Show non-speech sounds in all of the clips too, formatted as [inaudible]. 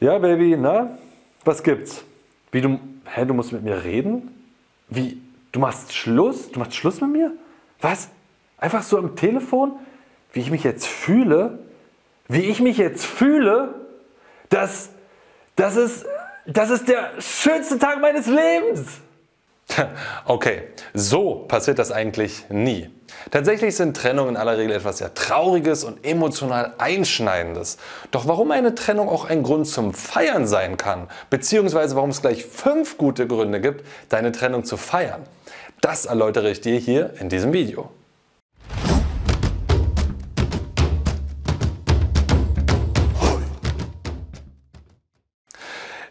Ja, Baby, na? Was gibt's? Wie du. Hä, du musst mit mir reden? Wie? Du machst Schluss? Du machst Schluss mit mir? Was? Einfach so am Telefon? Wie ich mich jetzt fühle? Wie ich mich jetzt fühle? Das. Das ist. Das ist der schönste Tag meines Lebens! [laughs] Okay, so passiert das eigentlich nie. Tatsächlich sind Trennungen in aller Regel etwas sehr Trauriges und emotional Einschneidendes. Doch warum eine Trennung auch ein Grund zum Feiern sein kann, beziehungsweise warum es gleich fünf gute Gründe gibt, deine Trennung zu feiern, das erläutere ich dir hier in diesem Video.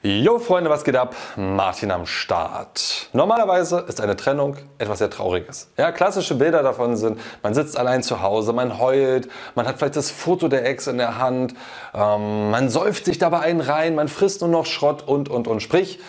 Jo Freunde, was geht ab? Martin am Start. Normalerweise ist eine Trennung etwas sehr Trauriges. Ja, klassische Bilder davon sind, man sitzt allein zu Hause, man heult, man hat vielleicht das Foto der Ex in der Hand, ähm, man säuft sich dabei einen rein, man frisst nur noch Schrott und und und. Sprich,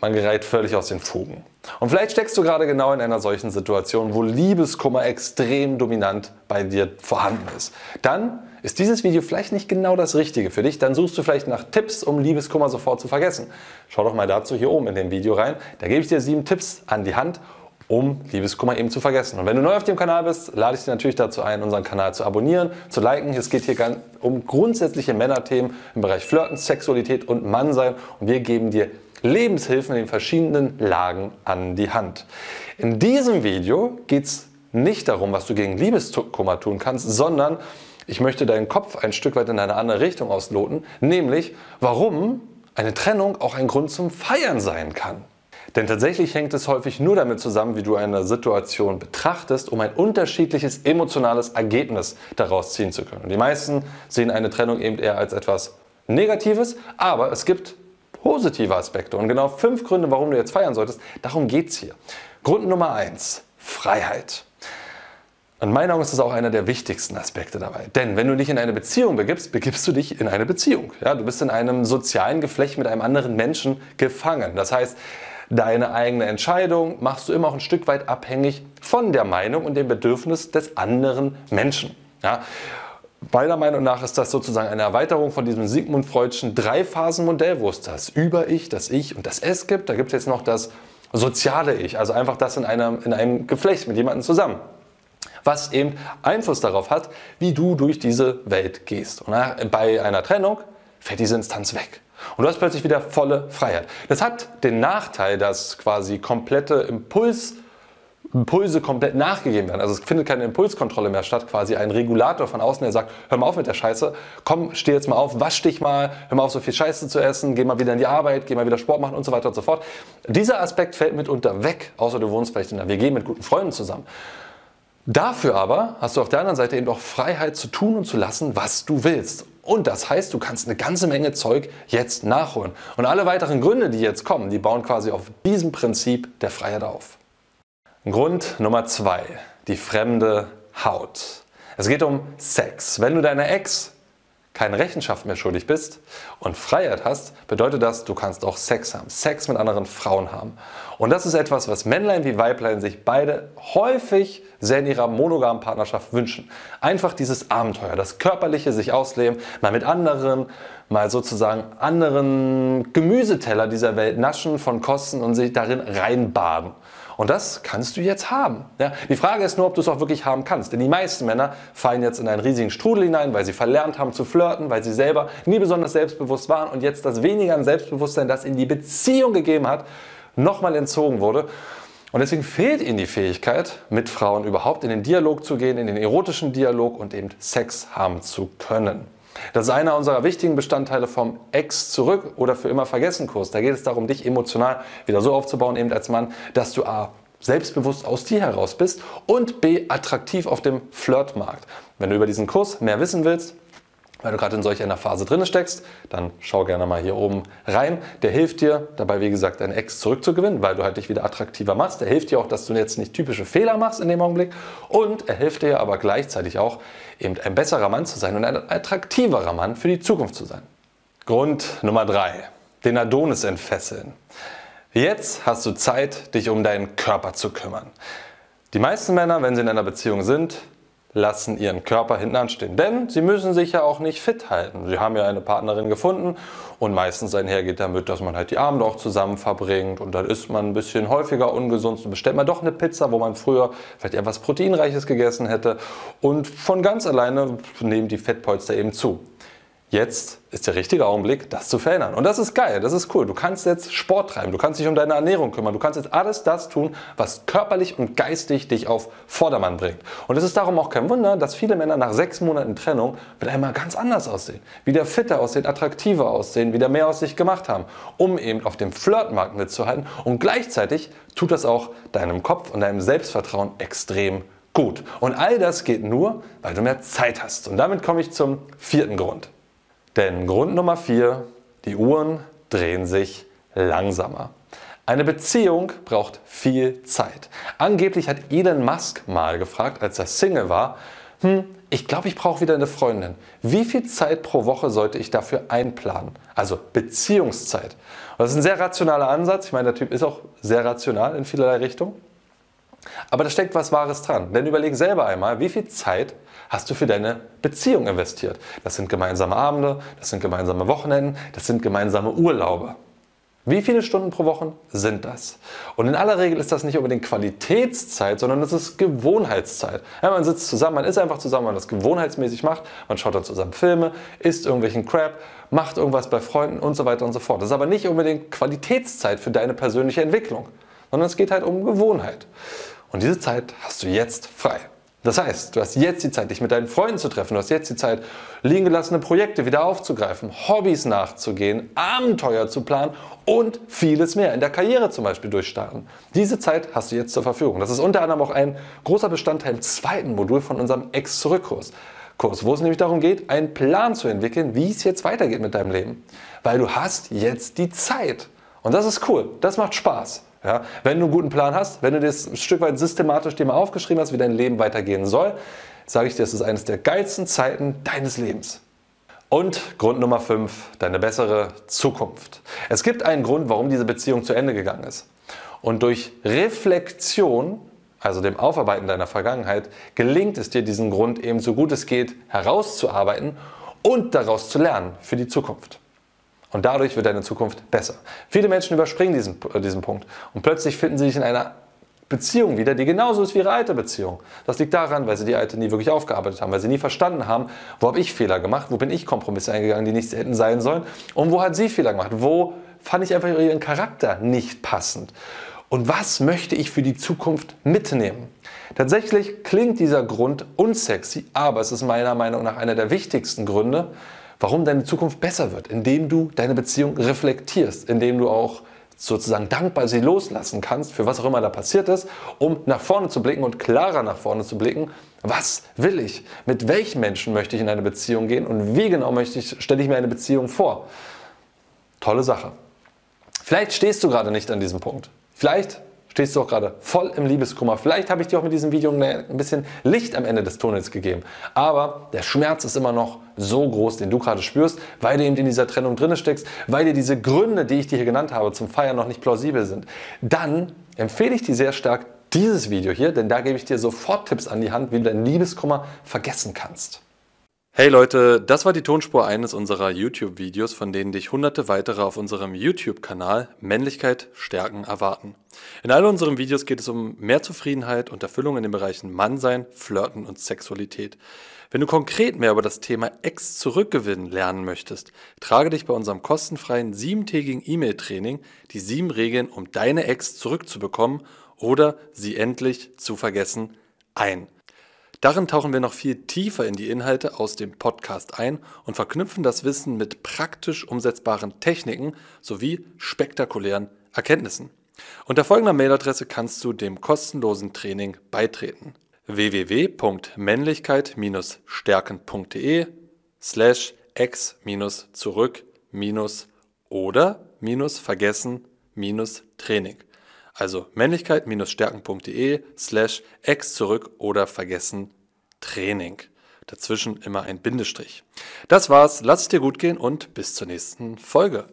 man gerät völlig aus den Fugen. Und vielleicht steckst du gerade genau in einer solchen Situation, wo Liebeskummer extrem dominant bei dir vorhanden ist. Dann ist dieses Video vielleicht nicht genau das Richtige für dich, dann suchst du vielleicht nach Tipps, um Liebeskummer sofort zu vergessen. Schau doch mal dazu hier oben in dem Video rein. Da gebe ich dir sieben Tipps an die Hand, um Liebeskummer eben zu vergessen. Und wenn du neu auf dem Kanal bist, lade ich dich natürlich dazu ein, unseren Kanal zu abonnieren, zu liken. Es geht hier um grundsätzliche Männerthemen im Bereich Flirten, Sexualität und Mannsein. Und wir geben dir Lebenshilfen in den verschiedenen Lagen an die Hand. In diesem Video geht es nicht darum, was du gegen Liebeskummer tun kannst, sondern ich möchte deinen Kopf ein Stück weit in eine andere Richtung ausloten, nämlich warum eine Trennung auch ein Grund zum Feiern sein kann. Denn tatsächlich hängt es häufig nur damit zusammen, wie du eine Situation betrachtest, um ein unterschiedliches emotionales Ergebnis daraus ziehen zu können. Und die meisten sehen eine Trennung eben eher als etwas Negatives, aber es gibt positive Aspekte. Und genau fünf Gründe, warum du jetzt feiern solltest, darum geht es hier. Grund Nummer eins: Freiheit. In meinen Augen ist das auch einer der wichtigsten Aspekte dabei. Denn wenn du dich in eine Beziehung begibst, begibst du dich in eine Beziehung. Ja, du bist in einem sozialen Geflecht mit einem anderen Menschen gefangen. Das heißt, deine eigene Entscheidung machst du immer auch ein Stück weit abhängig von der Meinung und dem Bedürfnis des anderen Menschen. Ja, Meiner Meinung nach ist das sozusagen eine Erweiterung von diesem Sigmund Freudschen Dreiphasenmodell, wo es das Über-Ich, das Ich und das Es gibt. Da gibt es jetzt noch das soziale Ich, also einfach das in einem, in einem Geflecht mit jemandem zusammen was eben Einfluss darauf hat, wie du durch diese Welt gehst. Und bei einer Trennung fällt diese Instanz weg. Und du hast plötzlich wieder volle Freiheit. Das hat den Nachteil, dass quasi komplette Impuls, Impulse komplett nachgegeben werden. Also es findet keine Impulskontrolle mehr statt, quasi ein Regulator von außen, der sagt, hör mal auf mit der Scheiße, komm, steh jetzt mal auf, wasch dich mal, hör mal auf so viel Scheiße zu essen, geh mal wieder in die Arbeit, geh mal wieder Sport machen und so weiter und so fort. Dieser Aspekt fällt mitunter weg, außer du wohnst vielleicht in einer WG mit guten Freunden zusammen. Dafür aber hast du auf der anderen Seite eben auch Freiheit zu tun und zu lassen, was du willst. Und das heißt, du kannst eine ganze Menge Zeug jetzt nachholen. Und alle weiteren Gründe, die jetzt kommen, die bauen quasi auf diesem Prinzip der Freiheit auf. Grund Nummer zwei, die fremde Haut. Es geht um Sex. Wenn du deiner Ex keine Rechenschaft mehr schuldig bist und Freiheit hast, bedeutet das, du kannst auch Sex haben, Sex mit anderen Frauen haben. Und das ist etwas, was Männlein wie Weiblein sich beide häufig sehr in ihrer monogamen Partnerschaft wünschen. Einfach dieses Abenteuer, das körperliche sich ausleben, mal mit anderen, mal sozusagen anderen Gemüseteller dieser Welt naschen von Kosten und sich darin reinbaden. Und das kannst du jetzt haben. Ja? Die Frage ist nur, ob du es auch wirklich haben kannst. Denn die meisten Männer fallen jetzt in einen riesigen Strudel hinein, weil sie verlernt haben zu flirten, weil sie selber nie besonders selbstbewusst waren und jetzt das weniger an Selbstbewusstsein, das in die Beziehung gegeben hat, nochmal entzogen wurde. Und deswegen fehlt ihnen die Fähigkeit, mit Frauen überhaupt in den Dialog zu gehen, in den erotischen Dialog und eben Sex haben zu können. Das ist einer unserer wichtigen Bestandteile vom Ex zurück oder für immer vergessen Kurs. Da geht es darum, dich emotional wieder so aufzubauen, eben als Mann, dass du A, selbstbewusst aus dir heraus bist und B, attraktiv auf dem Flirtmarkt. Wenn du über diesen Kurs mehr wissen willst, weil du gerade in solch einer Phase drin steckst, dann schau gerne mal hier oben rein. Der hilft dir dabei, wie gesagt, deinen Ex zurückzugewinnen, weil du halt dich wieder attraktiver machst. Der hilft dir auch, dass du jetzt nicht typische Fehler machst in dem Augenblick. Und er hilft dir aber gleichzeitig auch, eben ein besserer Mann zu sein und ein attraktiverer Mann für die Zukunft zu sein. Grund Nummer drei: Den Adonis entfesseln. Jetzt hast du Zeit, dich um deinen Körper zu kümmern. Die meisten Männer, wenn sie in einer Beziehung sind, lassen ihren Körper hinten anstehen. Denn sie müssen sich ja auch nicht fit halten. Sie haben ja eine Partnerin gefunden und meistens einhergeht damit, dass man halt die Abende auch zusammen verbringt und dann isst man ein bisschen häufiger ungesund und bestellt man doch eine Pizza, wo man früher vielleicht etwas Proteinreiches gegessen hätte und von ganz alleine nehmen die Fettpolster eben zu. Jetzt ist der richtige Augenblick, das zu verändern. Und das ist geil, das ist cool. Du kannst jetzt Sport treiben, du kannst dich um deine Ernährung kümmern, du kannst jetzt alles das tun, was körperlich und geistig dich auf Vordermann bringt. Und es ist darum auch kein Wunder, dass viele Männer nach sechs Monaten Trennung mit einmal ganz anders aussehen. Wieder fitter aussehen, attraktiver aussehen, wieder mehr aus sich gemacht haben, um eben auf dem Flirtmarkt mitzuhalten. Und gleichzeitig tut das auch deinem Kopf und deinem Selbstvertrauen extrem gut. Und all das geht nur, weil du mehr Zeit hast. Und damit komme ich zum vierten Grund. Denn Grund Nummer 4, die Uhren drehen sich langsamer. Eine Beziehung braucht viel Zeit. Angeblich hat Elon Musk mal gefragt, als er Single war, hm, ich glaube, ich brauche wieder eine Freundin. Wie viel Zeit pro Woche sollte ich dafür einplanen? Also Beziehungszeit. Und das ist ein sehr rationaler Ansatz. Ich meine, der Typ ist auch sehr rational in vielerlei Richtungen. Aber da steckt was Wahres dran. Denn überleg selber einmal, wie viel Zeit hast du für deine Beziehung investiert? Das sind gemeinsame Abende, das sind gemeinsame Wochenenden, das sind gemeinsame Urlaube. Wie viele Stunden pro Woche sind das? Und in aller Regel ist das nicht unbedingt Qualitätszeit, sondern das ist Gewohnheitszeit. Ja, man sitzt zusammen, man ist einfach zusammen, man das gewohnheitsmäßig macht, man schaut dann zusammen Filme, isst irgendwelchen Crap, macht irgendwas bei Freunden und so weiter und so fort. Das ist aber nicht unbedingt Qualitätszeit für deine persönliche Entwicklung, sondern es geht halt um Gewohnheit. Und diese Zeit hast du jetzt frei. Das heißt, du hast jetzt die Zeit, dich mit deinen Freunden zu treffen. Du hast jetzt die Zeit, liegen gelassene Projekte wieder aufzugreifen, Hobbys nachzugehen, Abenteuer zu planen und vieles mehr. In der Karriere zum Beispiel durchstarten. Diese Zeit hast du jetzt zur Verfügung. Das ist unter anderem auch ein großer Bestandteil im zweiten Modul von unserem Ex-Zurück-Kurs. Kurs, wo es nämlich darum geht, einen Plan zu entwickeln, wie es jetzt weitergeht mit deinem Leben. Weil du hast jetzt die Zeit. Und das ist cool. Das macht Spaß. Ja, wenn du einen guten Plan hast, wenn du das ein Stück weit systematisch dir mal aufgeschrieben hast, wie dein Leben weitergehen soll, sage ich dir, es ist eines der geilsten Zeiten deines Lebens. Und Grund Nummer 5, deine bessere Zukunft. Es gibt einen Grund, warum diese Beziehung zu Ende gegangen ist. Und durch Reflexion, also dem Aufarbeiten deiner Vergangenheit, gelingt es dir, diesen Grund eben so gut es geht herauszuarbeiten und daraus zu lernen für die Zukunft. Und dadurch wird deine Zukunft besser. Viele Menschen überspringen diesen, diesen Punkt und plötzlich finden sie sich in einer Beziehung wieder, die genauso ist wie ihre alte Beziehung. Das liegt daran, weil sie die alte nie wirklich aufgearbeitet haben, weil sie nie verstanden haben, wo habe ich Fehler gemacht, wo bin ich Kompromisse eingegangen, die nicht hätten sein sollen und wo hat sie Fehler gemacht, wo fand ich einfach ihren Charakter nicht passend. Und was möchte ich für die Zukunft mitnehmen? Tatsächlich klingt dieser Grund unsexy, aber es ist meiner Meinung nach einer der wichtigsten Gründe, warum deine Zukunft besser wird, indem du deine Beziehung reflektierst, indem du auch sozusagen dankbar sie loslassen kannst, für was auch immer da passiert ist, um nach vorne zu blicken und klarer nach vorne zu blicken. Was will ich? Mit welchen Menschen möchte ich in eine Beziehung gehen und wie genau möchte ich, stelle ich mir eine Beziehung vor? Tolle Sache. Vielleicht stehst du gerade nicht an diesem Punkt. Vielleicht stehst du auch gerade voll im Liebeskummer. Vielleicht habe ich dir auch mit diesem Video ein bisschen Licht am Ende des Tunnels gegeben. Aber der Schmerz ist immer noch so groß, den du gerade spürst, weil du eben in dieser Trennung drin steckst, weil dir diese Gründe, die ich dir hier genannt habe, zum Feiern noch nicht plausibel sind. Dann empfehle ich dir sehr stark dieses Video hier, denn da gebe ich dir sofort Tipps an die Hand, wie du deinen Liebeskummer vergessen kannst. Hey Leute, das war die Tonspur eines unserer YouTube-Videos, von denen dich hunderte weitere auf unserem YouTube-Kanal Männlichkeit stärken erwarten. In all unseren Videos geht es um mehr Zufriedenheit und Erfüllung in den Bereichen Mannsein, Flirten und Sexualität. Wenn du konkret mehr über das Thema Ex zurückgewinnen lernen möchtest, trage dich bei unserem kostenfreien siebentägigen E-Mail-Training die sieben Regeln, um deine Ex zurückzubekommen oder sie endlich zu vergessen, ein. Darin tauchen wir noch viel tiefer in die Inhalte aus dem Podcast ein und verknüpfen das Wissen mit praktisch umsetzbaren Techniken sowie spektakulären Erkenntnissen. Unter folgender Mailadresse kannst du dem kostenlosen Training beitreten www.männlichkeit-stärken.de slash ex zurück Also männlichkeit-stärken.de slash ex zurück oder vergessen Training. Dazwischen immer ein Bindestrich. Das war's, lass es dir gut gehen und bis zur nächsten Folge.